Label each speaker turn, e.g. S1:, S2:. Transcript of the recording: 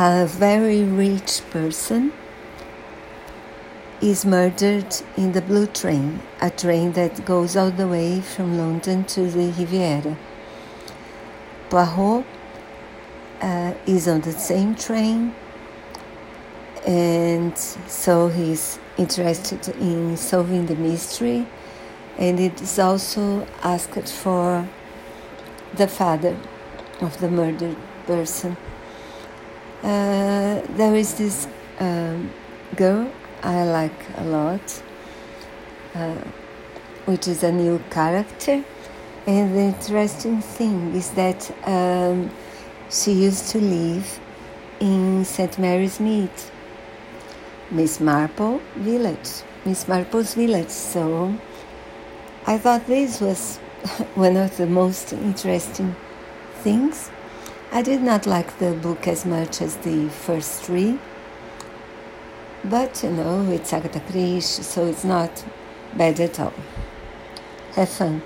S1: a very rich person is murdered in the Blue Train, a train that goes all the way from London to the Riviera. Poirot uh, is on the same train, and so he's interested in solving the mystery, and it is also asked for the father of the murdered person. Uh, there is this um, girl I like a lot, uh, which is a new character. And the interesting thing is that um, she used to live in St. Mary's Mead, Miss Marple village, Miss Marple's village. So I thought this was one of the most interesting things. I did not like the book as much as the first three but you know, it's Agatha Christie, so it's not bad at all. Have fun.